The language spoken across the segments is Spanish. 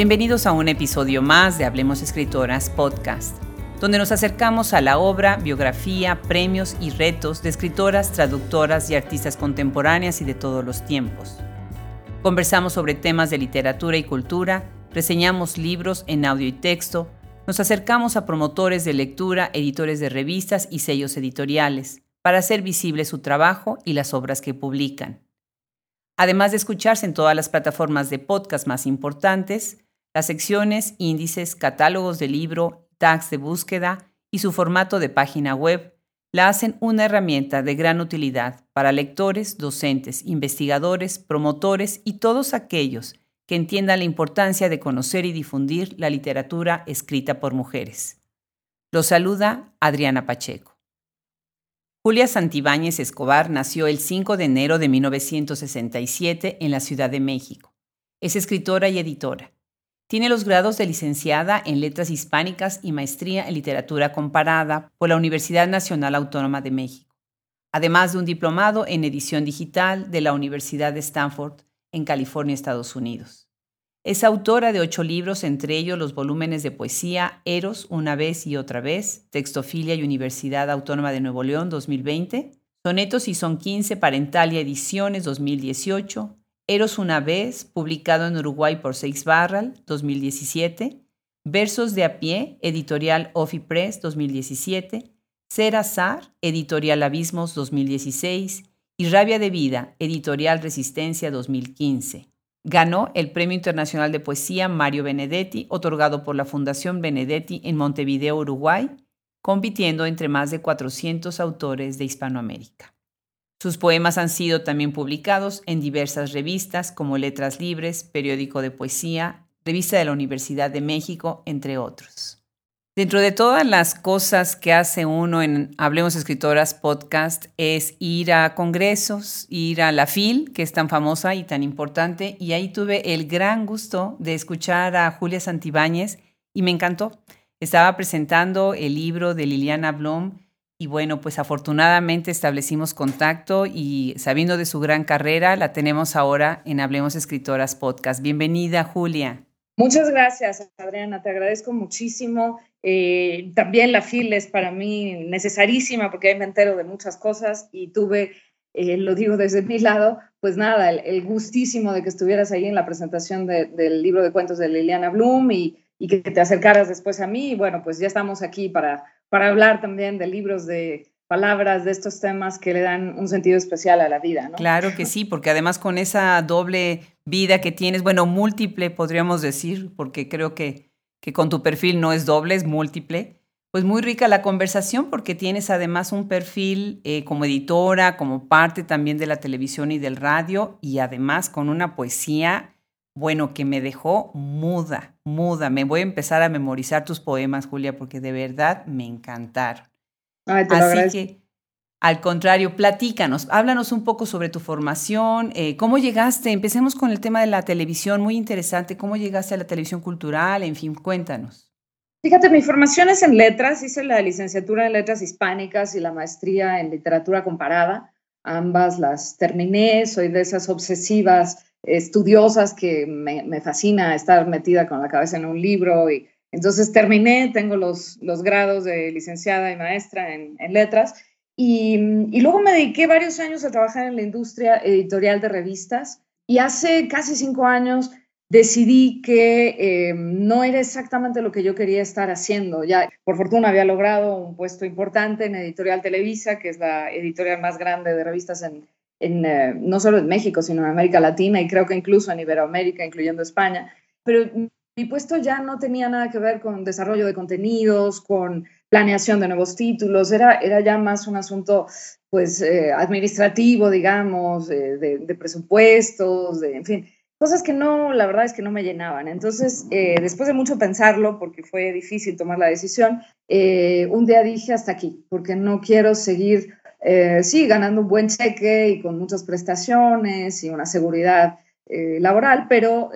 Bienvenidos a un episodio más de Hablemos Escritoras Podcast, donde nos acercamos a la obra, biografía, premios y retos de escritoras, traductoras y artistas contemporáneas y de todos los tiempos. Conversamos sobre temas de literatura y cultura, reseñamos libros en audio y texto, nos acercamos a promotores de lectura, editores de revistas y sellos editoriales, para hacer visible su trabajo y las obras que publican además de escucharse en todas las plataformas de podcast más importantes, las secciones, índices, catálogos de libro, tags de búsqueda y su formato de página web la hacen una herramienta de gran utilidad para lectores, docentes, investigadores, promotores y todos aquellos que entiendan la importancia de conocer y difundir la literatura escrita por mujeres. Los saluda Adriana Pacheco. Julia Santibáñez Escobar nació el 5 de enero de 1967 en la Ciudad de México. Es escritora y editora. Tiene los grados de licenciada en Letras Hispánicas y maestría en Literatura Comparada por la Universidad Nacional Autónoma de México, además de un diplomado en edición digital de la Universidad de Stanford en California, Estados Unidos. Es autora de ocho libros, entre ellos los volúmenes de poesía Eros, Una vez y otra vez, Textofilia y Universidad Autónoma de Nuevo León 2020, Sonetos y Son 15 Parentalia Ediciones 2018, Eros una vez, publicado en Uruguay por Seix Barral 2017, Versos de a pie, editorial Ofi Press 2017, Ser Azar, editorial Abismos 2016 y Rabia de Vida, editorial Resistencia 2015. Ganó el Premio Internacional de Poesía Mario Benedetti, otorgado por la Fundación Benedetti en Montevideo, Uruguay, compitiendo entre más de 400 autores de Hispanoamérica. Sus poemas han sido también publicados en diversas revistas como Letras Libres, Periódico de Poesía, Revista de la Universidad de México, entre otros. Dentro de todas las cosas que hace uno en Hablemos Escritoras podcast es ir a congresos, ir a la FIL, que es tan famosa y tan importante, y ahí tuve el gran gusto de escuchar a Julia Santibáñez y me encantó. Estaba presentando el libro de Liliana Blum y bueno, pues afortunadamente establecimos contacto y sabiendo de su gran carrera, la tenemos ahora en Hablemos Escritoras podcast. Bienvenida, Julia. Muchas gracias, Adriana, te agradezco muchísimo. Eh, también la FIL es para mí necesarísima porque ahí me entero de muchas cosas y tuve, eh, lo digo desde mi lado, pues nada, el, gustísimo de que estuvieras ahí en la presentación del libro de cuentos de Liliana Bloom y, y, que te acercaras después a mí. Y bueno, pues ya estamos aquí para, para hablar también de libros de palabras, de estos temas que le dan un sentido especial a la vida, ¿no? Claro que sí, porque además con esa doble vida que tienes, bueno, múltiple podríamos decir, porque creo que, que con tu perfil no es doble, es múltiple, pues muy rica la conversación porque tienes además un perfil eh, como editora, como parte también de la televisión y del radio y además con una poesía, bueno, que me dejó muda, muda. Me voy a empezar a memorizar tus poemas, Julia, porque de verdad me encantaron. Así que, al contrario, platícanos, háblanos un poco sobre tu formación, eh, cómo llegaste, empecemos con el tema de la televisión, muy interesante, cómo llegaste a la televisión cultural, en fin, cuéntanos. Fíjate, mi formación es en letras, hice la licenciatura en letras hispánicas y la maestría en literatura comparada, ambas las terminé, soy de esas obsesivas estudiosas que me, me fascina estar metida con la cabeza en un libro y entonces terminé, tengo los, los grados de licenciada y maestra en, letras y, luego me dediqué varios años a trabajar en la industria editorial de revistas y hace casi cinco años decidí que eh, no era exactamente lo que yo quería estar haciendo. Ya, por fortuna, había logrado un puesto importante en Editorial Televisa, que es la editorial más grande de revistas en, eh, no solo en México, sino en América Latina y creo que incluso en Iberoamérica, incluyendo España. Pero mi puesto ya no tenía nada que ver con desarrollo de contenidos, con planeación de nuevos títulos, era, era ya más un asunto pues eh, administrativo, digamos, de, presupuestos, de, en fin, cosas que no, la verdad es que no me llenaban. Entonces, eh, después de mucho pensarlo, porque fue difícil tomar la decisión, eh, un día dije hasta aquí, porque no quiero seguir, sí, ganando un buen cheque y con muchas prestaciones y una seguridad laboral, pero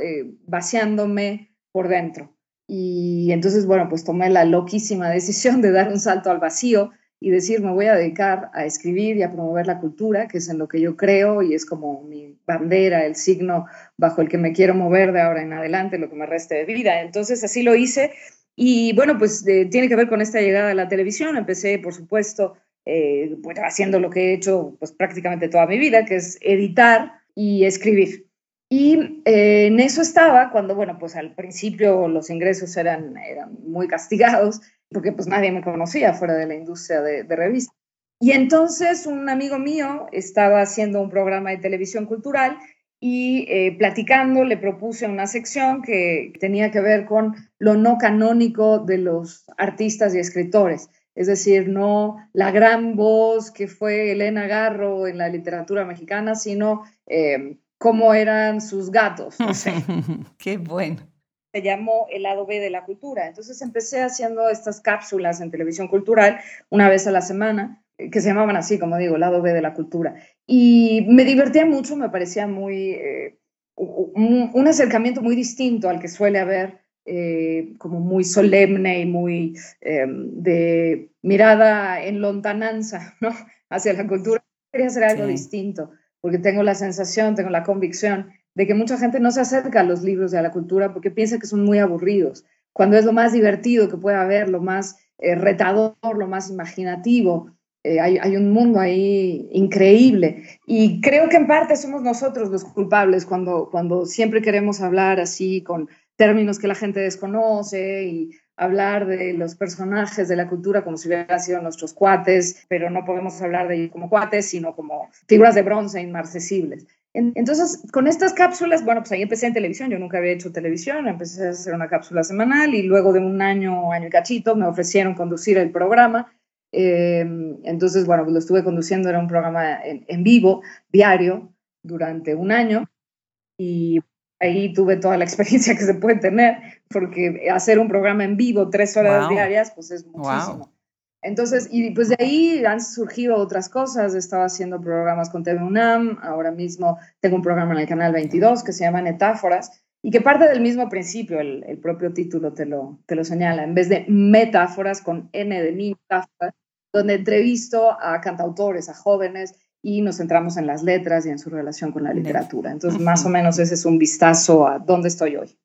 vaciándome por dentro. Y entonces, bueno, pues tomé la loquísima decisión de dar un salto al vacío y decir, me voy a dedicar a escribir y a promover la cultura, que es en lo que yo creo y es como mi bandera, el signo bajo el que me quiero mover de ahora en adelante, lo que me reste de vida. Entonces así lo hice y bueno, pues tiene que ver con esta llegada a la televisión. Empecé, por supuesto, eh, pues, haciendo lo que he hecho pues prácticamente toda mi vida, que es editar y escribir. Y eh, en eso estaba cuando, bueno, pues al principio los ingresos eran, eran muy castigados porque pues nadie me conocía fuera de la industria de, de revistas. Y entonces un amigo mío estaba haciendo un programa de televisión cultural y eh, platicando le propuse una sección que tenía que ver con lo no canónico de los artistas y escritores. Es decir, no la gran voz que fue Elena Garro en la literatura mexicana, sino eh, cómo eran sus gatos. No sé. Qué bueno se llamó el lado B de la cultura. Entonces empecé haciendo estas cápsulas en televisión cultural una vez a la semana, eh, que se llamaban así, como digo, el lado B de la cultura. Y me divertía mucho, me parecía muy, eh, un, acercamiento muy distinto al que suele haber, eh, como muy solemne y muy em, de mirada en lontananza, ¿no? Hacia la cultura. Quería hacer algo distinto, porque tengo la sensación, tengo la convicción de que mucha gente no se acerca a los libros de la cultura porque piensa que son muy aburridos, cuando es lo más divertido que puede haber, lo más eh, retador, lo más imaginativo. Eh, hay, un mundo ahí increíble. Y creo que en parte somos nosotros los culpables cuando, cuando siempre queremos hablar así con términos que la gente desconoce y hablar de los personajes de la cultura como si hubieran sido nuestros cuates, pero no podemos hablar de ellos como cuates, sino como figuras de bronce inmarcesibles. Entonces, con estas cápsulas, bueno, pues ahí empecé en televisión, yo nunca había hecho televisión, empecé a hacer una cápsula semanal y luego de un año, año y cachito, me ofrecieron conducir el programa. Em, entonces, bueno, pues lo estuve conduciendo, era un programa en, vivo, diario, durante un año y ahí tuve toda la experiencia que se puede tener, porque hacer un programa en vivo tres horas diarias, pues es muchísimo. Entonces, y pues de ahí han surgido otras cosas. He estado haciendo programas con TV UNAM. Ahora mismo tengo un programa en el canal 22 que se llama Metáforas y que parte del mismo principio. El, propio título te lo, te lo señala. En vez de metáforas con N de niño, donde entrevisto a cantautores, a jóvenes y nos centramos en las letras y en su relación con la literatura. Entonces, más o menos ese es un vistazo a dónde estoy hoy.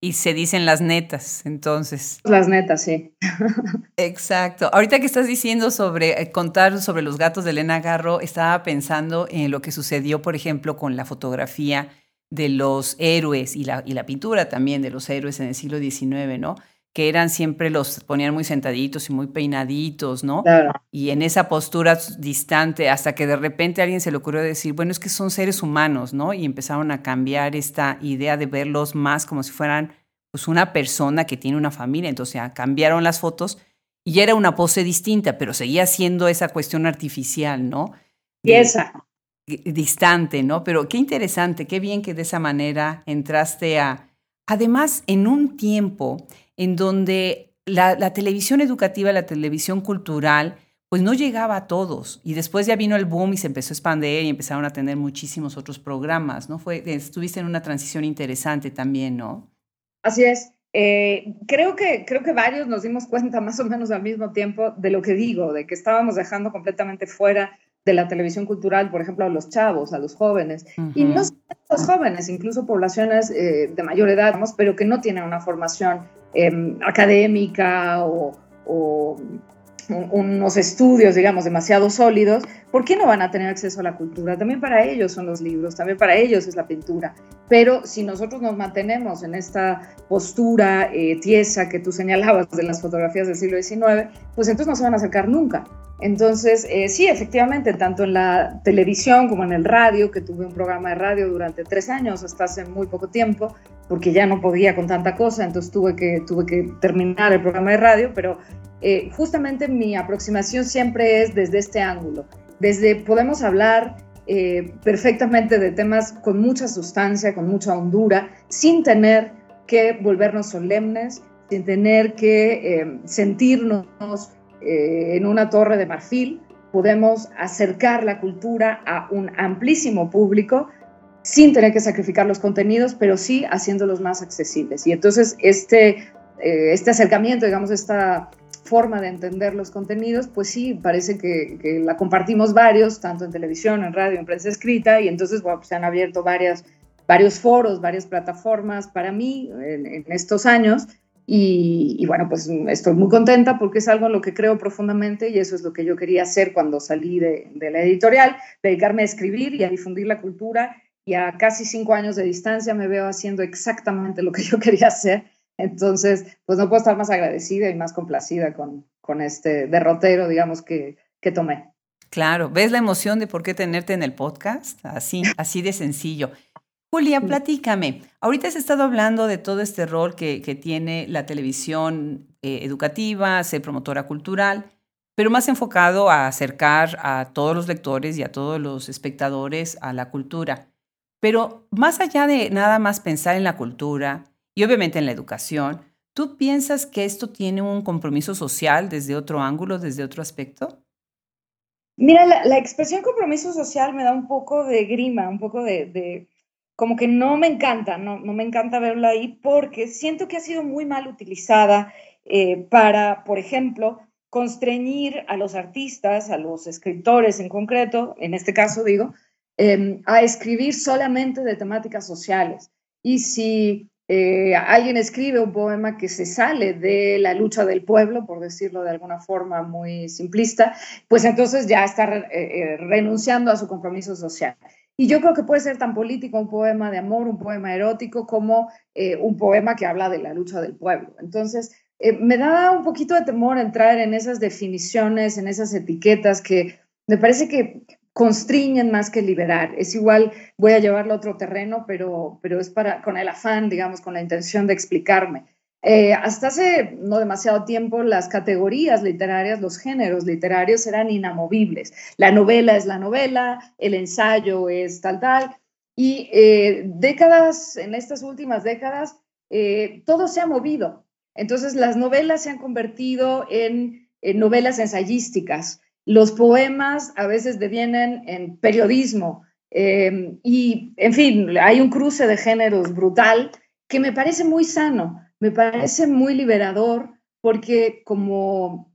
Y se dicen las netas, entonces. Las netas, sí. Exacto. Ahorita que estás diciendo sobre eh, contar sobre los gatos de Elena Garro, estaba pensando en lo que sucedió, por ejemplo, con la fotografía de los héroes y la, y la pintura también de los héroes en el siglo XIX, ¿no? Que eran siempre los ponían muy sentaditos y muy peinaditos, ¿no? Claro. Y en esa postura distante, hasta que de repente a alguien se le ocurrió decir, bueno, es que son seres humanos, ¿no? Y empezaron a cambiar esta idea de verlos más como si fueran pues una persona que tiene una familia. Entonces ya cambiaron las fotos y ya era una pose distinta, pero seguía siendo esa cuestión artificial, ¿no? Y esa. Distante, ¿no? Pero qué interesante, qué bien que de esa manera entraste a... Además, en un tiempo en donde la, televisión educativa, la televisión cultural, pues no llegaba a todos. Y después ya vino el boom y se empezó a expandir y empezaron a tener muchísimos otros programas, ¿no? Fue, estuviste en una transición interesante también, ¿no? Así es. Eh, creo, que, creo que varios nos dimos cuenta más o menos al mismo tiempo de lo que digo, de que estábamos dejando completamente fuera de la televisión cultural, por ejemplo, a los chavos, a los jóvenes, y no solo los jóvenes, incluso poblaciones eh, de mayor edad, pero que no tienen una formación Em, académica o, unos estudios, digamos, demasiado sólidos, ¿por qué no van a tener acceso a la cultura? También para ellos son los libros, también para ellos es la pintura. Pero si nosotros nos mantenemos en esta postura eh, tiesa que tú señalabas de las fotografías del siglo XIX, pues entonces no se van a acercar nunca. Entonces, eh, sí, efectivamente, tanto en la televisión como en el radio, que tuve un programa de radio durante tres años, hasta hace muy poco tiempo, porque ya no podía con tanta cosa, entonces tuve que, tuve que terminar el programa de radio, pero eh, justamente mi aproximación siempre es desde este ángulo, desde podemos hablar eh, perfectamente de temas con mucha sustancia, con mucha hondura, sin tener que volvernos solemnes, sin tener que sentirnos eh, en una torre de marfil, podemos acercar la cultura a un amplísimo público sin tener que sacrificar los contenidos, pero sí haciéndolos más accesibles. Y entonces este, eh, este acercamiento, digamos, esta forma de entender los contenidos, pues sí, parece que, la compartimos varios, tanto en televisión, en radio, en prensa escrita, y entonces bueno, pues se han abierto varias, varios foros, varias plataformas para mí en, estos años. Y, bueno, pues estoy muy contenta porque es algo en lo que creo profundamente y eso es lo que yo quería hacer cuando salí de, de la editorial, dedicarme a escribir y a difundir la cultura y a casi cinco años de distancia me veo haciendo exactamente lo que yo quería hacer entonces, pues no puedo estar más agradecida y más complacida con, con este derrotero, digamos, que, que tomé. Claro, ¿ves la emoción de por qué tenerte en el podcast? Así, así de sencillo. Julia, platícame. Ahorita has estado hablando de todo este rol que, que tiene la televisión eh, educativa, ser promotora cultural, pero más enfocado a acercar a todos los lectores y a todos los espectadores a la cultura. Pero más allá de nada más pensar en la cultura, y obviamente en la educación. ¿Tú piensas que esto tiene un compromiso social desde otro ángulo, desde otro aspecto? Mira, la, expresión compromiso social me da un poco de grima, un poco de, como que no me encanta, no, me encanta verla ahí porque siento que ha sido muy mal utilizada eh, para, por ejemplo, constreñir a los artistas, a los escritores en concreto, en este caso digo, em, a escribir solamente de temáticas sociales. Y si eh, alguien escribe un poema que se sale de la lucha del pueblo, por decirlo de alguna forma muy simplista, pues entonces ya está eh, eh, renunciando a su compromiso social. Y yo creo que puede ser tan político un poema de amor, un poema erótico, como un poema que habla de la lucha del pueblo. Entonces, me da un poquito de temor entrar en esas definiciones, en esas etiquetas que me parece que constriñen más que liberar. Es igual, voy a llevarlo a otro terreno, pero, pero es para, con el afán, digamos, con la intención de explicarme. Eh, hasta hace no demasiado tiempo las categorías literarias, los géneros literarios eran inamovibles. La novela es la novela, el ensayo es tal, tal. Y eh, décadas, en estas últimas décadas, eh, todo se ha movido. Entonces las novelas se han convertido en novelas ensayísticas los poemas a veces devienen en periodismo eh, y, en fin, hay un cruce de géneros brutal que me parece muy sano, me parece muy liberador porque como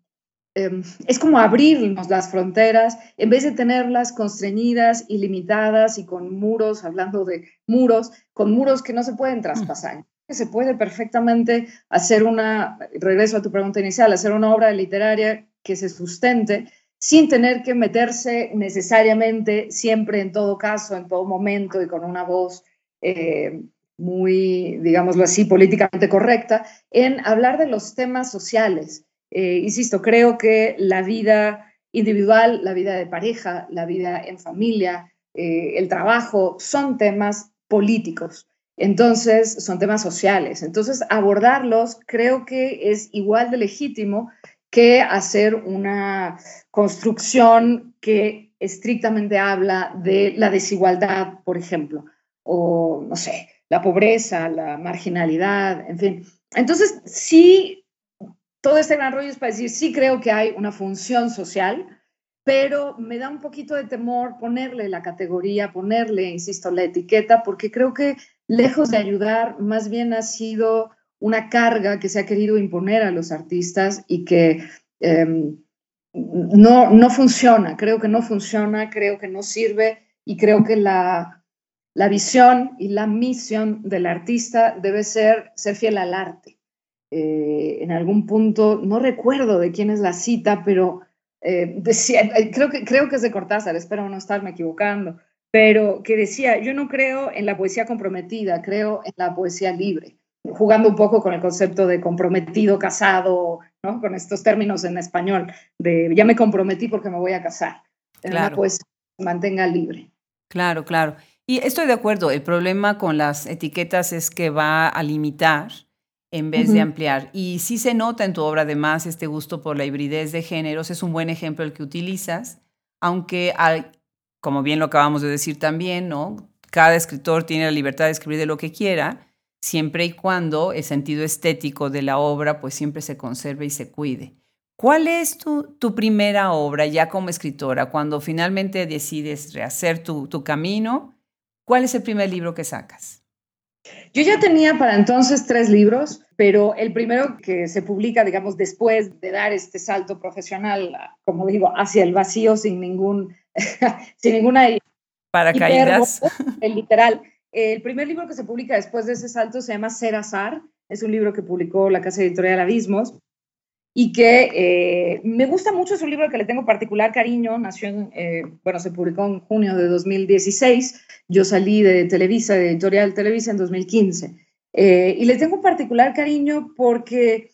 em, es como abrirnos las fronteras en vez de tenerlas constreñidas y limitadas y con muros, hablando de muros, con muros que no se pueden traspasar. Se puede perfectamente hacer una, regreso a tu pregunta inicial, hacer una obra literaria que se sustente sin tener que meterse necesariamente, siempre, en todo caso, en todo momento y con una voz eh, muy, digámoslo así, políticamente correcta, en hablar de los temas sociales. Eh, insisto, creo que la vida individual, la vida de pareja, la vida en familia, eh, el trabajo, son temas políticos. Entonces, son temas sociales. Entonces, abordarlos creo que es igual de legítimo que hacer una construcción que estrictamente habla de la desigualdad, por ejemplo, o no sé, la pobreza, la marginalidad, en fin. Entonces, sí, todo este gran rollo es para decir, sí creo que hay una función social, pero me da un poquito de temor ponerle la categoría, ponerle, insisto, la etiqueta, porque creo que lejos de ayudar, más bien ha sido una carga que se ha querido imponer a los artistas y que em, no, no funciona, creo que no funciona, creo que no sirve y creo que la, la visión y la misión del artista debe ser ser fiel al arte. Eh, en algún punto, no recuerdo de quién es la cita, pero eh, decía, eh, creo, que, creo que es de Cortázar, espero no estarme equivocando, pero que decía, yo no creo en la poesía comprometida, creo en la poesía libre jugando un poco con el concepto de comprometido, casado, ¿no? Con estos términos en español, de ya me comprometí porque me voy a casar. Claro. Pues mantenga libre. Claro, claro. Y estoy de acuerdo, el problema con las etiquetas es que va a limitar en vez de ampliar. Y sí se nota en tu obra además este gusto por la hibridez de géneros, es un buen ejemplo el que utilizas, aunque hay, como bien lo acabamos de decir también, ¿no? Cada escritor tiene la libertad de escribir de lo que quiera, siempre y cuando el sentido estético de la obra pues siempre se conserve y se cuide. ¿Cuál es tu, tu primera obra ya como escritora cuando finalmente decides rehacer tu, tu camino? ¿Cuál es el primer libro que sacas? Yo ya tenía para entonces tres libros, pero el primero que se publica, digamos, después de dar este salto profesional, como digo, hacia el vacío sin ningún, sin ninguna paracaídas, el literal. El primer libro que se publica después de ese salto se llama Ser Azar. Es un libro que publicó la casa editorial Abismos y que eh, me gusta mucho, es un libro que le tengo particular cariño, nació en, eh, bueno, se publicó en junio de 2016, yo salí de Televisa, de Editorial Televisa en 2015, eh, y le tengo particular cariño porque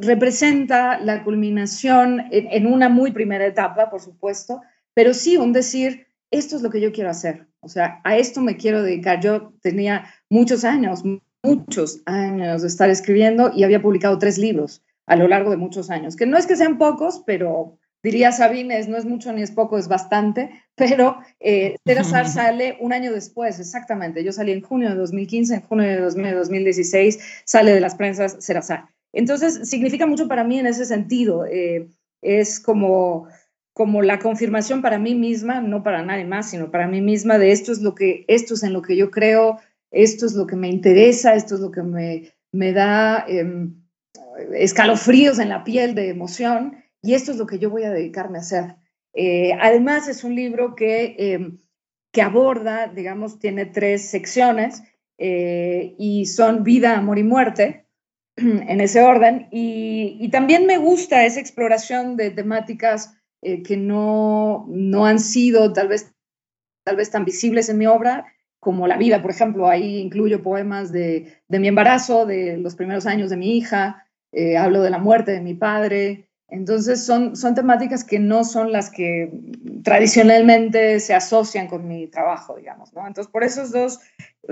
representa la culminación en, en, una muy primera etapa, por supuesto, pero sí un decir, esto es lo que yo quiero hacer, o sea, a esto me quiero dedicar. Yo tenía muchos años, muchos años de estar escribiendo y había publicado tres libros a lo largo de muchos años, que no es que sean pocos, pero diría Sabines, no es mucho ni es poco, es bastante, pero eh, sale un año después, exactamente. Yo salí en junio de 2015, en junio de 2016 sale de las prensas Serazar. Entonces, significa mucho para mí en ese sentido. Eh, es como, como la confirmación para mí misma, no para nadie más, sino para mí misma de esto es, lo que, esto es en lo que yo creo, esto es lo que me interesa, esto es lo que me, me da... Em, escalofríos en la piel de emoción y esto es lo que yo voy a dedicarme a hacer. Eh, además, es un libro que, em, que aborda, digamos, tiene tres secciones eh, y son vida, amor y muerte en ese orden. Y, también me gusta esa exploración de temáticas eh, que no, no han sido tal vez, tal vez tan visibles en mi obra como la vida, por ejemplo, ahí incluyo poemas de, de mi embarazo, de los primeros años de mi hija, eh, hablo de la muerte de mi padre. Entonces son, son temáticas que no son las que tradicionalmente se asocian con mi trabajo, digamos, ¿no? Entonces por esos dos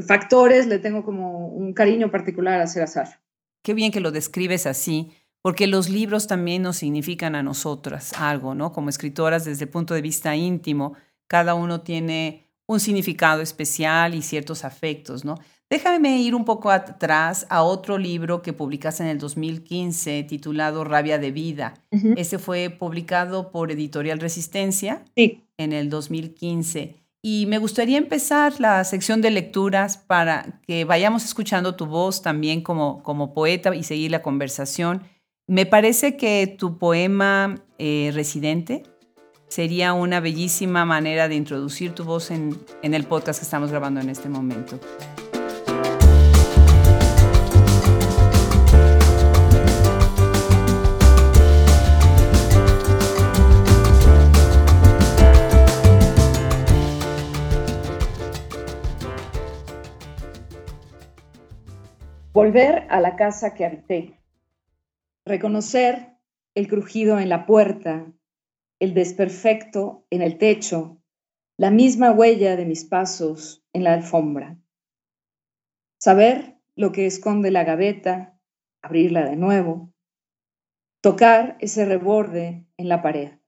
factores le tengo como un cariño particular a azar. Qué bien que lo describes así, porque los libros también nos significan a nosotras algo, ¿no? Como escritoras desde el punto de vista íntimo, cada uno tiene un significado especial y ciertos afectos, ¿no? Déjame ir un poco atrás a otro libro que publicaste en el 2015 titulado Rabia de Vida. Ese fue publicado por Editorial Resistencia en el 2015. Y me gustaría empezar la sección de lecturas para que vayamos escuchando tu voz también como, como poeta y seguir la conversación. Me parece que tu poema eh, Residente sería una bellísima manera de introducir tu voz en, en el podcast que estamos grabando en este momento. Volver a la casa que habité. Reconocer el crujido en la puerta, el desperfecto en el techo, la misma huella de mis pasos en la alfombra. Saber lo que esconde la gaveta, abrirla de nuevo, tocar ese reborde en la pared.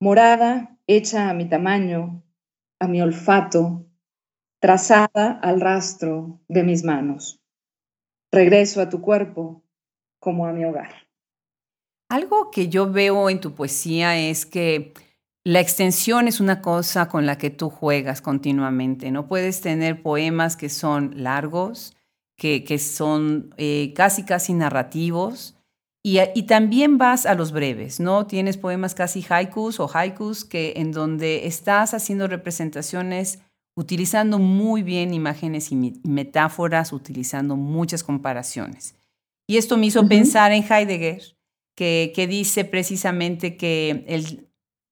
Morada hecha a mi tamaño, a mi olfato, trazada al rastro de mis manos. Regreso a tu cuerpo como a mi hogar. Algo que yo veo en tu poesía es que la extensión es una cosa con la que tú juegas continuamente. No puedes tener poemas que son largos, que, que son eh, casi, casi narrativos. Y, y, también vas a los breves, ¿no? Tienes poemas casi haikus o haikus que en donde estás haciendo representaciones utilizando muy bien imágenes y metáforas, utilizando muchas comparaciones. Y esto me hizo pensar en Heidegger, que, que, dice precisamente que el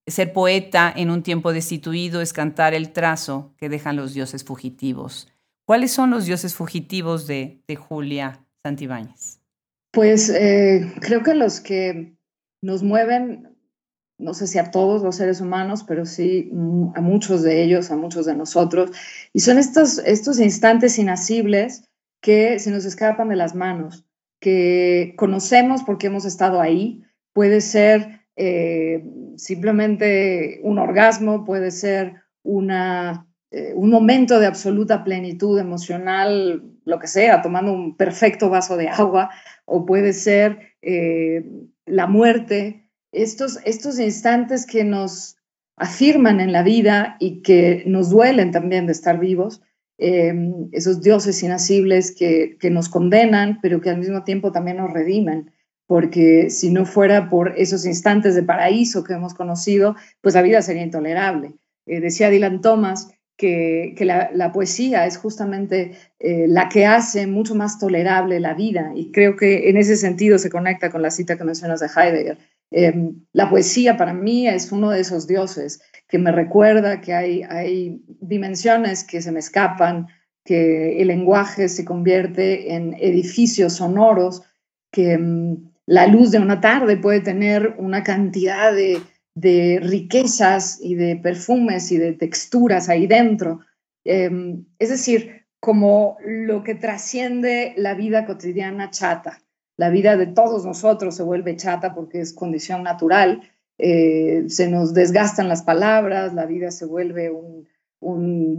ser poeta en un tiempo destituido es cantar el trazo que dejan los dioses fugitivos. ¿Cuáles son los dioses fugitivos de, de Julia Santibáñez? Pues eh, creo que los que nos mueven no sé si a todos los seres humanos, pero sí mm, a muchos de ellos, a muchos de nosotros. Y son estos, estos instantes inacibles que se nos escapan de las manos, que conocemos porque hemos estado ahí. Puede ser eh, simplemente un orgasmo, puede ser una, eh, un momento de absoluta plenitud emocional, lo que sea, tomando un perfecto vaso de agua, o puede ser eh, la muerte, estos, estos instantes que nos afirman en la vida y que nos duelen también de estar vivos, em, esos dioses inacibles que, que nos condenan, pero que al mismo tiempo también nos redimen porque si no fuera por esos instantes de paraíso que hemos conocido, pues la vida sería intolerable. Eh, decía Dylan Thomas que, la, poesía es justamente eh, la que hace mucho más tolerable la vida y creo que en ese sentido se conecta con la cita que mencionas de Heidegger. Em, la poesía para mí es uno de esos dioses que me recuerda que hay, dimensiones que se me escapan, que el lenguaje se convierte en edificios sonoros, que em, la luz de una tarde puede tener una cantidad de, riquezas y de perfumes y de texturas ahí dentro. Em, es decir, como lo que trasciende la vida cotidiana chata. La vida de todos nosotros se vuelve chata porque es condición natural. Eh, se nos desgastan las palabras, la vida se vuelve un,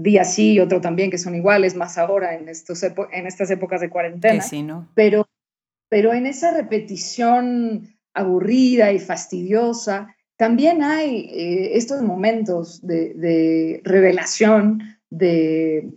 día sí y otro también, que son iguales, más ahora en, estos en estas épocas de cuarentena. Sí, ¿no? Pero pero en esa repetición aburrida y fastidiosa, también hay eh, estos momentos de, revelación, de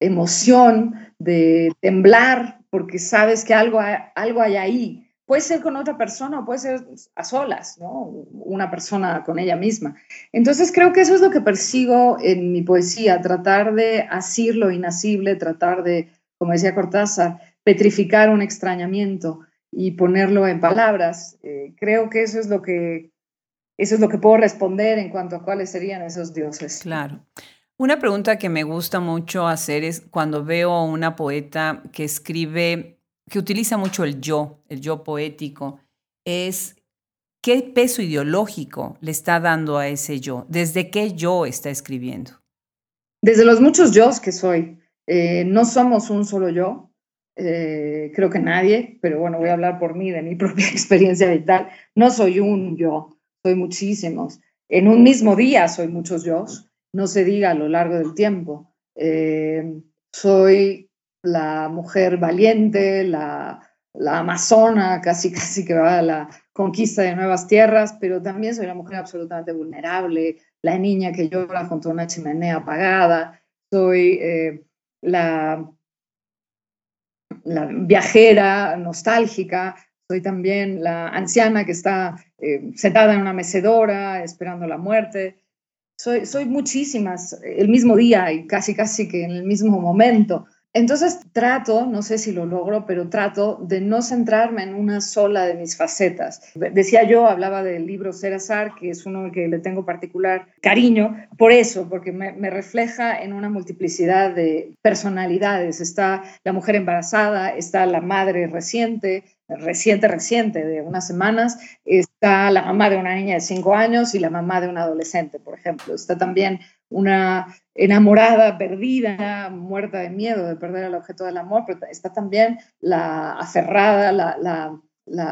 emoción, de temblar, porque sabes que algo, algo hay ahí. Puede ser con otra persona o puede ser a solas, ¿no? Una persona con ella misma. Entonces creo que eso es lo que persigo en mi poesía, tratar de asir lo inasible, tratar de, como decía Cortázar, petrificar un extrañamiento y ponerlo en palabras. Eh, creo que eso es lo que eso es lo que puedo responder en cuanto a cuáles serían esos dioses. Claro. Una pregunta que me gusta mucho hacer es cuando veo a una poeta que escribe, que utiliza mucho el yo, el yo poético, es qué peso ideológico le está dando a ese yo, desde qué yo está escribiendo. Desde los muchos yo que soy. Eh, no somos un solo yo, eh, creo que nadie, pero bueno, voy a hablar por mí, de mi propia experiencia vital. No soy un yo, soy muchísimos. En un mismo día soy muchos yo, no se diga a lo largo del tiempo. Eh, soy la mujer valiente, la, amazona, casi casi que va a la conquista de nuevas tierras, pero también soy la mujer absolutamente vulnerable, la niña que llora junto a una chimenea apagada, soy eh, la la viajera nostálgica, soy también la anciana que está eh, sentada en una mecedora esperando la muerte. Soy, soy muchísimas el mismo día y casi casi que en el mismo momento. Entonces trato, no sé si lo logro, pero trato de no centrarme en una sola de mis facetas. Decía yo, hablaba del libro Ser Azar, que es uno que le tengo particular cariño, por eso, porque me, me, refleja en una multiplicidad de personalidades. Está la mujer embarazada, está la madre reciente, reciente, reciente, de unas semanas, está la mamá de una niña de cinco años y la mamá de un adolescente, por ejemplo. Está también una enamorada, perdida, muerta de miedo de perder el objeto del amor, pero está también la aferrada, la,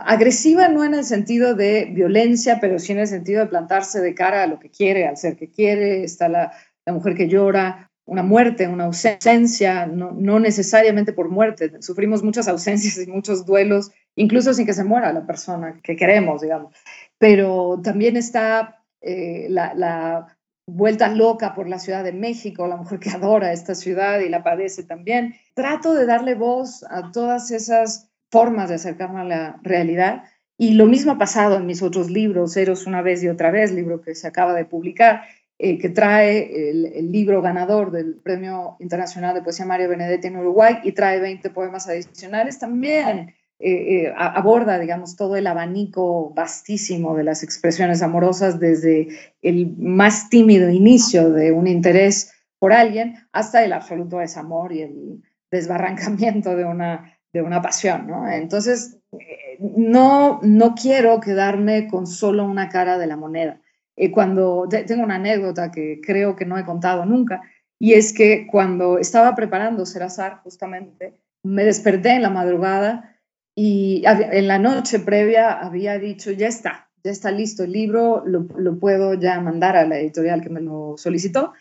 agresiva, no en el sentido de violencia, pero sí en el sentido de plantarse de cara a lo que quiere, al ser que quiere, está la, mujer que llora, una muerte, una ausencia, no, no, necesariamente por muerte, sufrimos muchas ausencias y muchos duelos, incluso sin que se muera la persona que queremos, digamos, pero también está eh, la, vuelta loca por la Ciudad de México, la mujer que adora esta ciudad y la padece también. Trato de darle voz a todas esas formas de acercarme a la realidad. Y lo mismo ha pasado en mis otros libros, Eros una vez y otra vez, libro que se acaba de publicar, eh, que trae el, el, libro ganador del Premio Internacional de Poesía Mario Benedetti en Uruguay y trae 20 poemas adicionales también eh, eh, aborda, digamos, todo el abanico vastísimo de las expresiones amorosas desde el más tímido inicio de un interés por alguien hasta el absoluto desamor y el desbarrancamiento de una, de una pasión, ¿no? Entonces, eh, no, no quiero quedarme con solo una cara de la moneda. cuando tengo una anécdota que creo que no he contado nunca, y es que cuando estaba preparando Serazar, justamente, me desperté en la madrugada y en la noche previa había dicho, ya está, ya está listo el libro, lo, lo, puedo ya mandar a la editorial que me lo solicitó.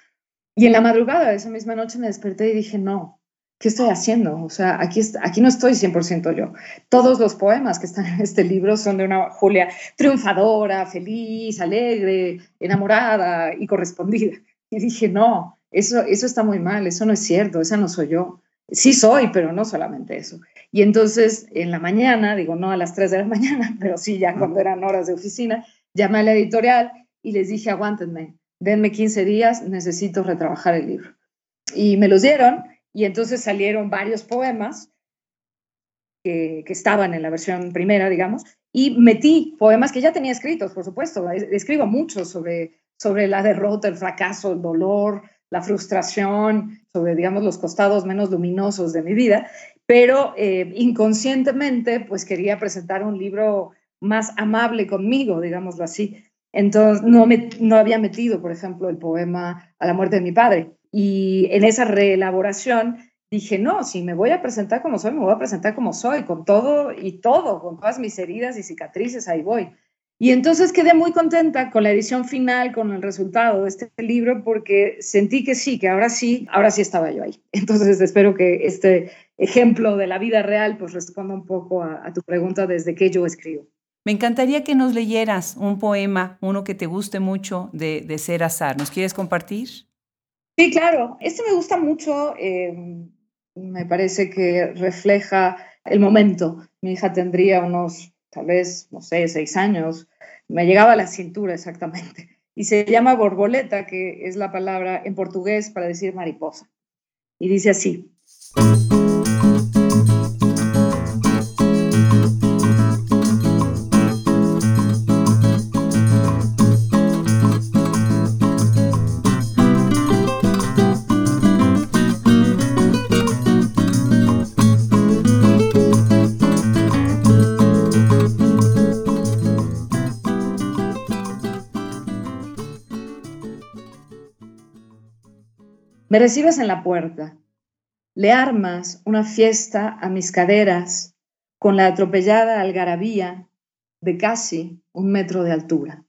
Y en la madrugada esa misma noche me desperté y dije, no, ¿qué estoy haciendo? O sea, aquí, aquí no estoy 100% yo. Todos los poemas que están en este libro son de una Julia triunfadora, feliz, alegre, enamorada y correspondida. Y dije, no, eso, eso está muy mal, eso no es cierto, esa no soy yo. Sí soy, pero no solamente eso. Y entonces en la mañana, digo no a las 3 de la mañana, pero sí ya cuando eran horas de oficina, llamé a la editorial y les dije, aguántenme, denme 15 días, necesito retrabajar el libro. Y me los dieron y entonces salieron varios poemas que, que, estaban en la versión primera, digamos, y metí poemas que ya tenía escritos, por supuesto. Escribo mucho sobre, sobre la derrota, el fracaso, el dolor, la frustración, sobre, digamos, los costados menos luminosos de mi vida, pero eh, inconscientemente, pues quería presentar un libro más amable conmigo, digámoslo así. Entonces, no, me, no había metido, por ejemplo, el poema A la muerte de mi padre. Y en esa reelaboración dije, no, si me voy a presentar como soy, me voy a presentar como soy, con todo y todo, con todas mis heridas y cicatrices, ahí voy. Y entonces quedé muy contenta con la edición final, con el resultado de este libro, porque sentí que sí, que ahora sí, ahora sí estaba yo ahí. Entonces espero que este ejemplo de la vida real pues responda un poco a, tu pregunta desde que yo escribo. Me encantaría que nos leyeras un poema, uno que te guste mucho de, de Ser Azar. ¿Nos quieres compartir? Sí, claro. Este me gusta mucho. Eh, me parece que refleja el momento. Mi hija tendría unos, tal vez, no sé, seis años. Me llegaba a la cintura exactamente. Y se llama borboleta, que es la palabra en portugués para decir mariposa. Y dice así. Me recibes en la puerta. Le armas una fiesta a mis caderas con la atropellada algarabía de casi un metro de altura.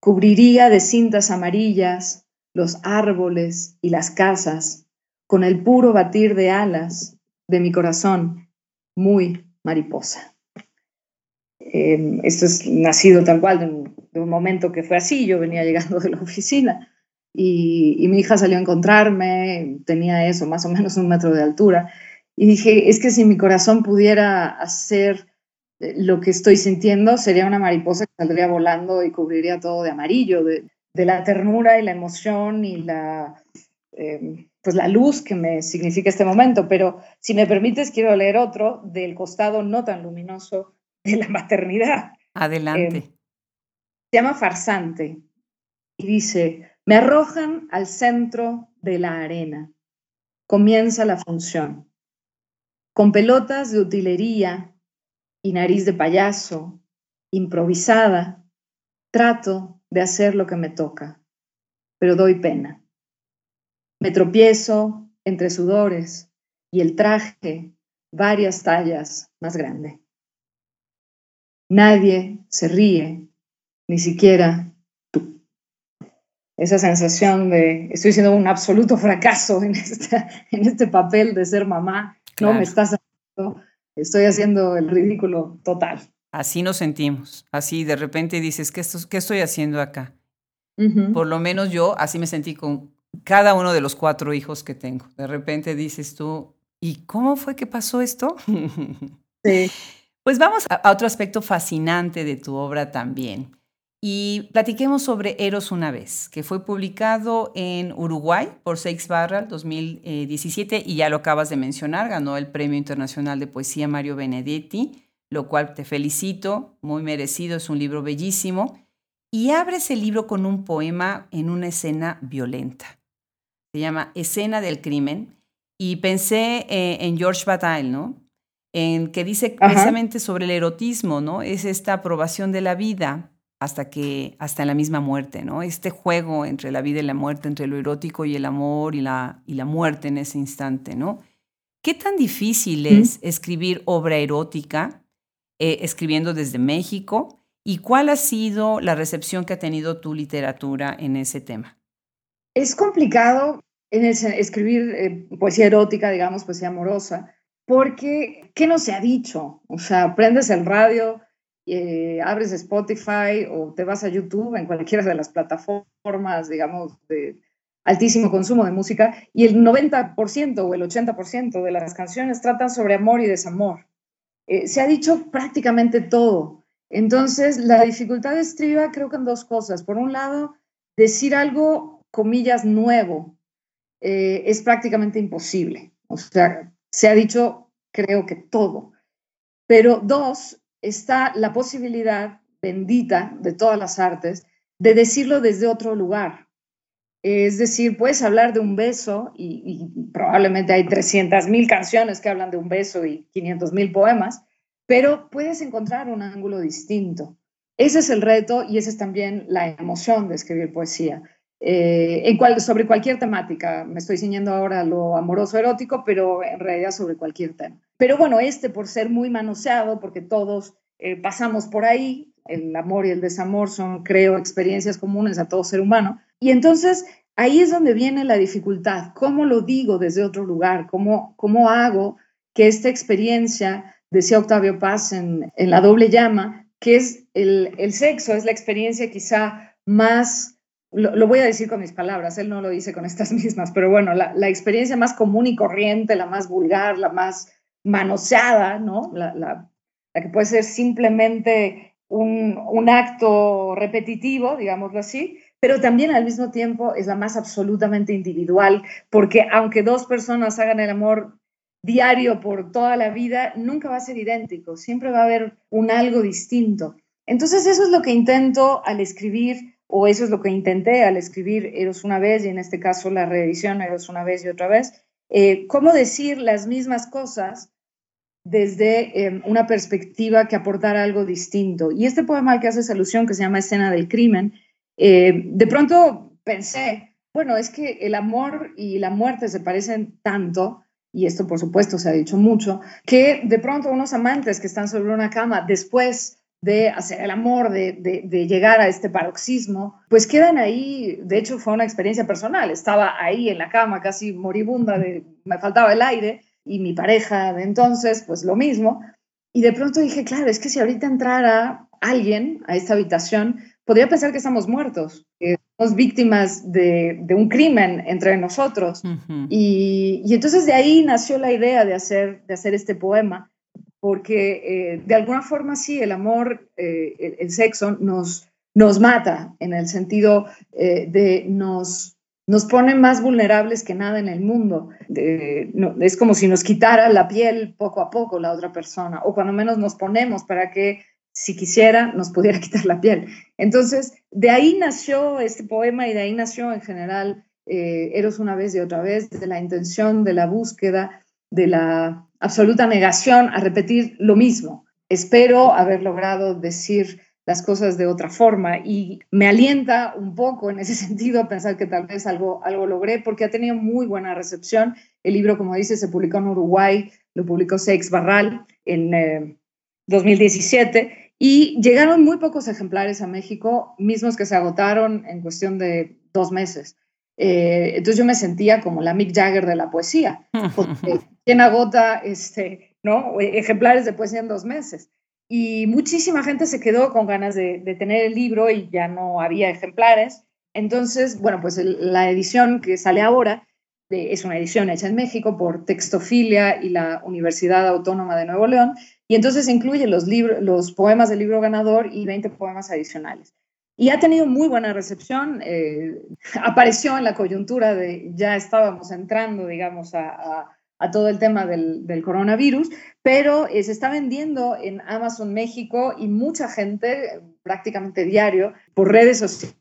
Cubriría de cintas amarillas los árboles y las casas con el puro batir de alas de mi corazón muy mariposa. Em, esto es nacido tal cual de un, de un momento que fue así, yo venía llegando de la oficina y, mi hija salió a encontrarme, tenía eso, más o menos un metro de altura, y dije, es que si mi corazón pudiera hacer eh, lo que estoy sintiendo, sería una mariposa que saldría volando y cubriría todo de amarillo, de, la ternura y la emoción y la, em, pues la luz que me significa este momento. Pero si me permites, quiero leer otro del costado no tan luminoso de la maternidad. Adelante. Em, se llama Farsante y dice, me arrojan al centro de la arena. Comienza la función. Con pelotas de utilería y nariz de payaso, improvisada, trato de hacer lo que me toca, pero doy pena. Me tropiezo entre sudores y el traje varias tallas más grande. Nadie se ríe, ni siquiera esa sensación de estoy siendo un absoluto fracaso en este, en este papel de ser mamá, no me estás haciendo, estoy haciendo el ridículo total. Así nos sentimos, así de repente dices, ¿qué, qué estoy haciendo acá? Por lo menos yo así me sentí con cada uno de los cuatro hijos que tengo. De repente dices tú, ¿y cómo fue que pasó esto? Sí. Pues vamos a otro aspecto fascinante de tu obra también. Y platiquemos sobre Eros una vez, que fue publicado en Uruguay por Seix Barral 2017 y ya lo acabas de mencionar, ganó el Premio Internacional de Poesía Mario Benedetti, lo cual te felicito, muy merecido, es un libro bellísimo. Y abres el libro con un poema en una escena violenta. Se llama Escena del Crimen. Y pensé eh, en George Bataille, ¿no? En que dice precisamente sobre el erotismo, ¿no? Es esta aprobación de la vida hasta que hasta la misma muerte, ¿no? Este juego entre la vida y la muerte, entre lo erótico y el amor y la, y la muerte en ese instante, ¿no? ¿Qué tan difícil es escribir obra erótica eh, escribiendo desde México? ¿Y cuál ha sido la recepción que ha tenido tu literatura en ese tema? Es complicado en escribir eh, poesía erótica, digamos, poesía amorosa, porque ¿qué no se ha dicho? O sea, prendes el radio, eh, abres Spotify o te vas a YouTube, en cualquiera de las plataformas, digamos, de altísimo consumo de música y el 90% o el 80% de las canciones tratan sobre amor y desamor. Eh, se ha dicho prácticamente todo. Entonces, la dificultad estriba creo que en dos cosas. Por un lado, decir algo, comillas, nuevo, eh, es prácticamente imposible. O sea, se ha dicho, creo que todo. Pero dos, está la posibilidad bendita de todas las artes de decirlo desde otro lugar. Es decir, puedes hablar de un beso y, probablemente hay 300.000 canciones que hablan de un beso y 500.000 poemas, pero puedes encontrar un ángulo distinto. Ese es el reto y esa es también la emoción de escribir poesía. Eh, sobre cualquier temática. Me estoy ciñendo ahora a lo amoroso erótico, pero en realidad sobre cualquier tema. Pero bueno, este por ser muy manoseado, porque todos eh, pasamos por ahí, el amor y el desamor son, creo, experiencias comunes a todo ser humano. Y entonces ahí es donde viene la dificultad. ¿Cómo lo digo desde otro lugar? ¿Cómo, cómo hago que esta experiencia, decía Octavio Paz en, en La doble llama, que es el, el sexo, es la experiencia quizá más lo, voy a decir con mis palabras, él no lo dice con estas mismas, pero bueno, la, experiencia más común y corriente, la más vulgar, la más manoseada, ¿no? La, que puede ser simplemente un, un, acto repetitivo, digámoslo así, pero también al mismo tiempo es la más absolutamente individual, porque aunque dos personas hagan el amor diario por toda la vida, nunca va a ser idéntico, siempre va a haber un algo distinto. Entonces eso es lo que intento al escribir o eso es lo que intenté al escribir Eros una vez y en este caso la reedición Eros una vez y otra vez, eh, cómo decir las mismas cosas desde em, una perspectiva que aportara algo distinto. Y este poema al que hace alusión, que se llama Escena del Crimen, eh, de pronto pensé, bueno, es que el amor y la muerte se parecen tanto, y esto por supuesto se ha dicho mucho, que de pronto unos amantes que están sobre una cama después de hacer el amor, de, llegar a este paroxismo, pues quedan ahí, de hecho fue una experiencia personal, estaba ahí en la cama casi moribunda, de, me faltaba el aire, y mi pareja de entonces, pues lo mismo, y de pronto dije, claro, es que si ahorita entrara alguien a esta habitación, podría pensar que estamos muertos, que somos víctimas de, un crimen entre nosotros. y, y, entonces de ahí nació la idea de hacer, de hacer este poema porque eh, de alguna forma sí, el amor, eh, el, sexo nos, nos mata en el sentido eh, de nos, nos pone más vulnerables que nada en el mundo. es como si nos quitara la piel poco a poco la otra persona, o cuando menos nos ponemos para que si quisiera nos pudiera quitar la piel. Entonces, de ahí nació este poema y de ahí nació en general Eros una vez y otra vez, de la intención de la búsqueda de la absoluta negación a repetir lo mismo. Espero haber logrado decir las cosas de otra forma y me alienta un poco en ese sentido a pensar que tal vez algo, algo logré porque ha tenido muy buena recepción. El libro, como dice, se publicó en Uruguay, lo publicó Sex Barral en 2017 eh, y llegaron muy pocos ejemplares a México, mismos que se agotaron en cuestión de dos meses. Eh, entonces yo me sentía como la Mick Jagger de la poesía, porque quien agota este, ¿no? ejemplares de poesía en dos meses. Y muchísima gente se quedó con ganas de, tener el libro y ya no había ejemplares. Entonces, bueno, pues la edición que sale ahora es una edición hecha en México por Textofilia y la Universidad Autónoma de Nuevo León, y entonces incluye los, los poemas del libro ganador y 20 poemas adicionales. Y ha tenido muy buena recepción. Eh, apareció en la coyuntura de ya estábamos entrando, digamos, a, todo el tema del, coronavirus, pero eh, se está vendiendo en Amazon México y mucha gente, prácticamente diario, por redes sociales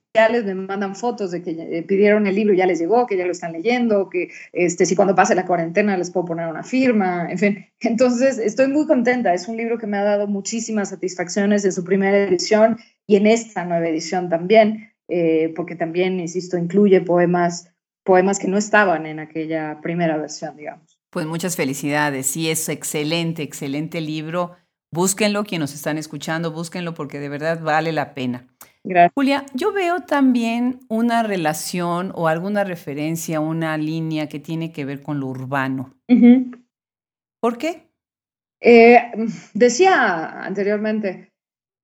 me mandan fotos de que eh, pidieron el libro y ya les llegó, que ya lo están leyendo, que este, si cuando pase la cuarentena les puedo poner una firma, en fin. Entonces, estoy muy contenta. Es un libro que me ha dado muchísimas satisfacciones en su primera edición y en esta nueva edición también, eh, porque también, insisto, incluye poemas, poemas que no estaban en aquella primera versión, digamos. Pues muchas felicidades. Sí, es excelente, excelente libro. Búsquenlo, quienes nos están escuchando, búsquenlo porque de verdad vale la pena. Julia, yo veo también una relación o alguna referencia, una línea que tiene que ver con lo urbano. ¿Por qué? Eh, decía anteriormente,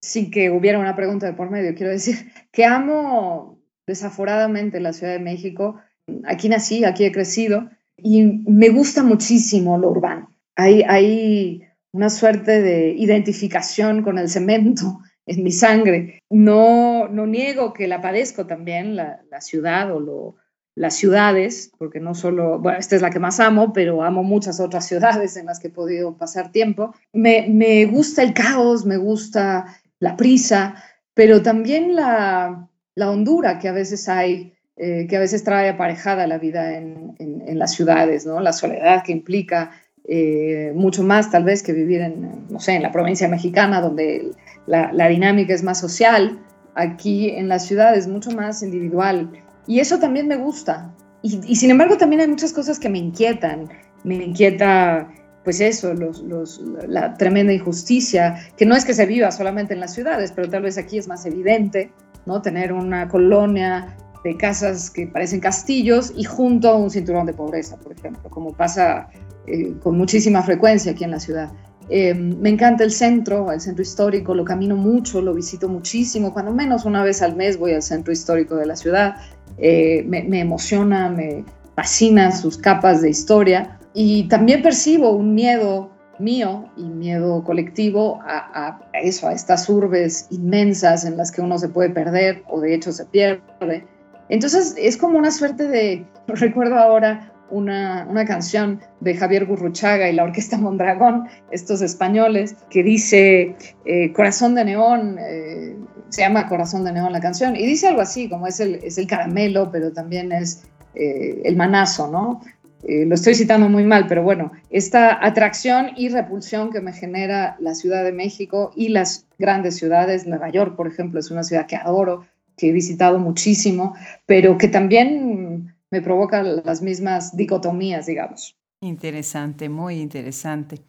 sin que hubiera una pregunta de por medio, quiero decir que amo desaforadamente la Ciudad de México. aquí nací, aquí he crecido y me gusta muchísimo lo urbano. Hay, hay una suerte de identificación con el cemento en mi sangre. No, no niego que la padezco también, la, la ciudad o las ciudades, porque no solo, bueno, esta es la que más amo, pero amo muchas otras ciudades en las que he podido pasar tiempo. Me, me gusta el caos, me gusta la prisa, pero también la, la hondura que a veces hay, eh, que a veces trae aparejada la vida en, en, las ciudades, ¿no? La soledad que implica eh, mucho más tal vez que vivir en, no sé, en la provincia mexicana, donde la, la dinámica es más social. Aquí en la ciudad es mucho más individual y eso también me gusta. Y, sin embargo también hay muchas cosas que me inquietan. Me inquieta, pues eso, los, la tremenda injusticia, que no es que se viva solamente en las ciudades, pero tal vez aquí es más evidente, ¿no? Tener una colonia de casas que parecen castillos y junto a un cinturón de pobreza, por ejemplo, como pasa eh, con muchísima frecuencia aquí en la ciudad. Eh, me encanta el centro, el centro histórico, lo camino mucho, lo visito muchísimo, cuando menos una vez al mes voy al centro histórico de la ciudad. Eh, me, emociona, me fascina sus capas de historia y también percibo un miedo mío y miedo colectivo a, eso, a estas urbes inmensas en las que uno se puede perder o de hecho se pierde. Entonces es como una suerte de, recuerdo ahora una, canción de Javier Gurruchaga y la Orquesta Mondragón, estos españoles, que dice eh, Corazón de Neón, eh, se llama Corazón de Neón la canción, y dice algo así, como es el, es el caramelo, pero también es eh, el manazo, ¿no? lo estoy citando muy mal, pero bueno, esta atracción y repulsión que me genera la Ciudad de México y las grandes ciudades, Nueva York, por ejemplo, es una ciudad que adoro, que he visitado muchísimo, pero que también me provoca las mismas dicotomías, digamos. Interesante, muy interesante.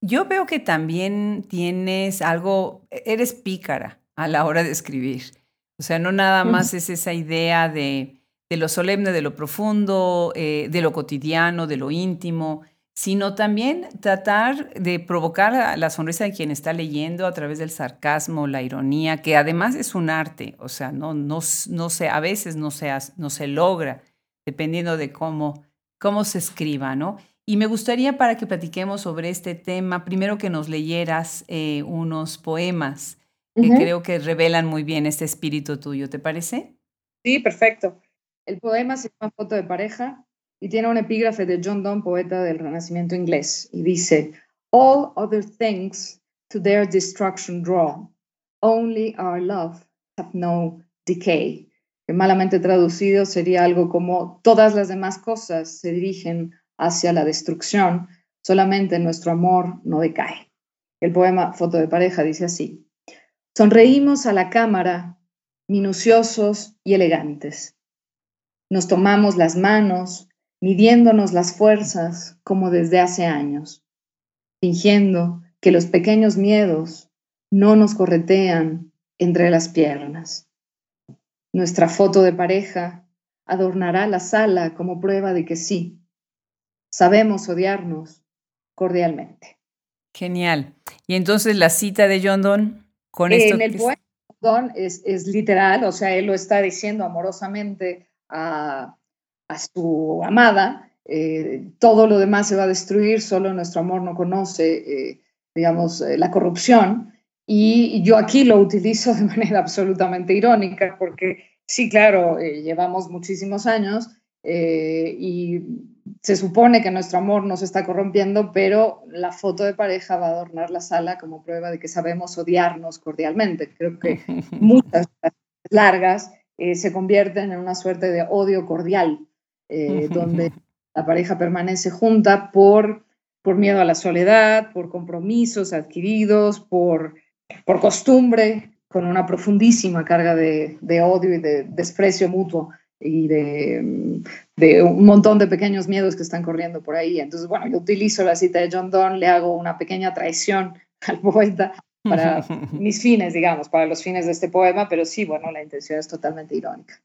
Yo veo que también tienes algo, eres pícara a la hora de escribir. O sea, no nada más es esa idea de, lo solemne, de lo profundo, eh, de lo cotidiano, de lo íntimo, sino también tratar de provocar la sonrisa de quien está leyendo a través del sarcasmo, la ironía, que además es un arte, o sea, no, no, no se, a veces no se, no se logra, dependiendo de cómo, cómo se escriba, ¿no? Y me gustaría para que platiquemos sobre este tema, primero que nos leyeras eh, unos poemas que creo que revelan muy bien este espíritu tuyo, ¿te parece? Sí, perfecto. El poema se llama Foto de pareja y tiene un epígrafe de John Donne, poeta del Renacimiento inglés, y dice, All other things to their destruction draw, only our love have no decay. Que malamente traducido sería algo como, todas las demás cosas se dirigen hacia la destrucción, solamente nuestro amor no decae. El poema Foto de pareja dice así, Sonreímos a la cámara, minuciosos y elegantes. Nos tomamos las manos, midiéndonos las fuerzas como desde hace años, fingiendo que los pequeños miedos no nos corretean entre las piernas. Nuestra foto de pareja adornará la sala como prueba de que sí, sabemos odiarnos cordialmente. Genial. Y entonces la cita de John Donne con esto. En el poema, Don es, es literal, o sea, él lo está diciendo amorosamente a, a su amada, eh, todo lo demás se va a destruir, solo nuestro amor no conoce, eh, digamos, eh, la corrupción. Y yo aquí lo utilizo de manera absolutamente irónica, porque sí, claro, llevamos muchísimos años y se supone que nuestro amor no se está corrompiendo, pero la foto de pareja va a adornar la sala como prueba de que sabemos odiarnos cordialmente. Creo que muchas largas se convierten en una suerte de odio cordial eh, donde la pareja permanece junta por, por miedo a la soledad, por compromisos adquiridos, por, por costumbre, con una profundísima carga de, de odio y de desprecio mutuo y de, de, un montón de pequeños miedos que están corriendo por ahí. Entonces, bueno, yo utilizo la cita de John Donne, le hago una pequeña traición al poeta para mis fines, digamos, para los fines de este poema, pero sí, bueno, la intención es totalmente irónica.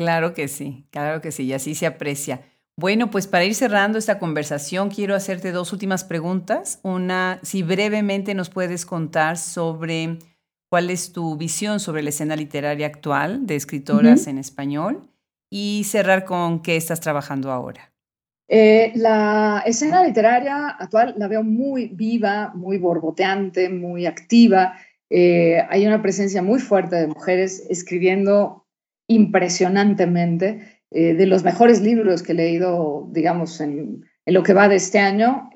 Claro que sí, claro que sí, y así se aprecia. Bueno, pues para ir cerrando esta conversación, quiero hacerte dos últimas preguntas. Una, si brevemente nos puedes contar sobre cuál es tu visión sobre la escena literaria actual de escritoras en español. y cerrar con qué estás trabajando ahora. Eh, la escena literaria actual la veo muy viva, muy borboteante, muy activa. Eh, hay una presencia muy fuerte de mujeres escribiendo impresionantemente. Eh, de los mejores libros que he leído, digamos, en, lo que va de este año,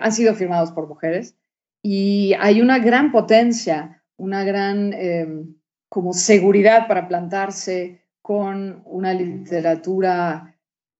han sido firmados por mujeres. Y hay una gran potencia, una gran como seguridad para plantarse con una literatura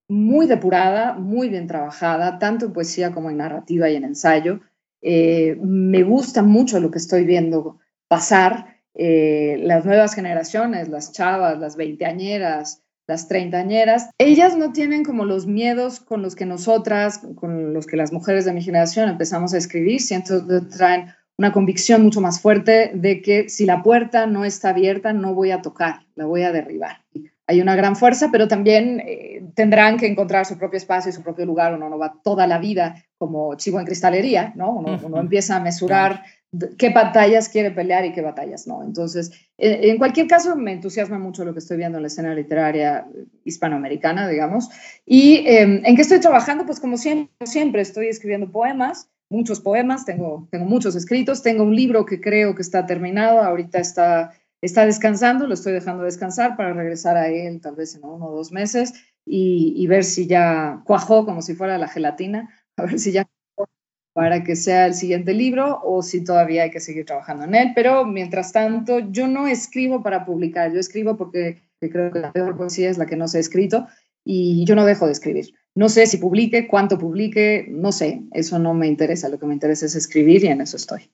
muy depurada, muy bien trabajada, tanto en poesía como en narrativa y en ensayo. Eh, me gusta mucho lo que estoy viendo pasar. Eh, las nuevas generaciones, las chavas, las veinteañeras, las treintañeras, ellas no tienen como los miedos con los que nosotras, con los que las mujeres de mi generación empezamos a escribir, siento que traen una convicción mucho más fuerte de que si la puerta no está abierta, no voy a tocar, la voy a derribar hay una gran fuerza, pero también eh, tendrán que encontrar su propio espacio y su propio lugar. Uno no va toda la vida como chivo en cristalería, ¿no? Uno, empieza a mesurar qué batallas quiere pelear y qué batallas no. Entonces, en cualquier caso, me entusiasma mucho lo que estoy viendo en la escena literaria hispanoamericana, digamos. ¿Y em, en qué estoy trabajando? Pues como siempre, siempre estoy escribiendo poemas, muchos poemas, tengo, tengo muchos escritos, tengo un libro que creo que está terminado, ahorita está está descansando, lo estoy dejando descansar para regresar a él tal vez en uno o dos meses y, ver si ya cuajó como si fuera la gelatina, a ver si ya para que sea el siguiente libro o si todavía hay que seguir trabajando en él. Pero mientras tanto, yo no escribo para publicar, yo escribo porque creo que la peor poesía es la que no se ha escrito y yo no dejo de escribir. No sé si publique, cuánto publique, no sé, eso no me interesa, lo que me interesa es escribir y en eso estoy.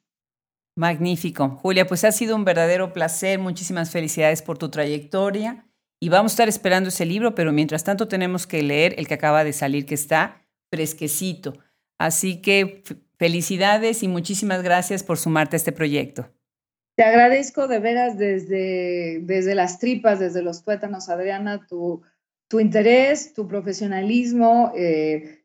Magnífico. Julia, pues ha sido un verdadero placer. Muchísimas felicidades por tu trayectoria. Y vamos a estar esperando ese libro, pero mientras tanto tenemos que leer el que acaba de salir, que está fresquecito. Así que felicidades y muchísimas gracias por sumarte a este proyecto. Te agradezco de veras desde, desde las tripas, desde los tuétanos, Adriana, tu, tu interés, tu profesionalismo. Eh,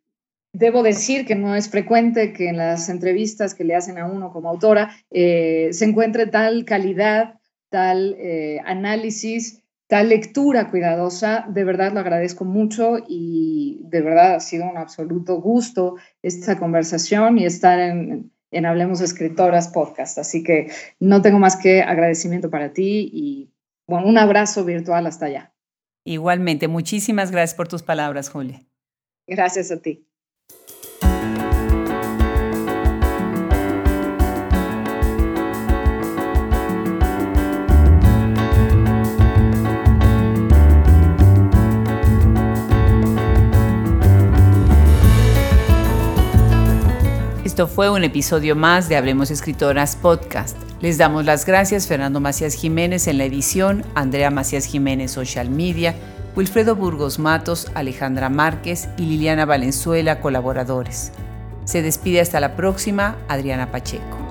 Debo decir que no es frecuente que en las entrevistas que le hacen a uno como autora eh, se encuentre tal calidad, tal eh, análisis, tal lectura cuidadosa. De verdad lo agradezco mucho y de verdad ha sido un absoluto gusto esta conversación y estar en, en Hablemos Escritoras podcast. Así que no tengo más que agradecimiento para ti y bueno, un abrazo virtual hasta allá. Igualmente, muchísimas gracias por tus palabras, Julia. Gracias a ti. Fue un episodio más de Hablemos Escritoras Podcast. Les damos las gracias Fernando Macías Jiménez en la edición, Andrea Macías Jiménez Social Media, Wilfredo Burgos Matos, Alejandra Márquez y Liliana Valenzuela, colaboradores. Se despide hasta la próxima, Adriana Pacheco.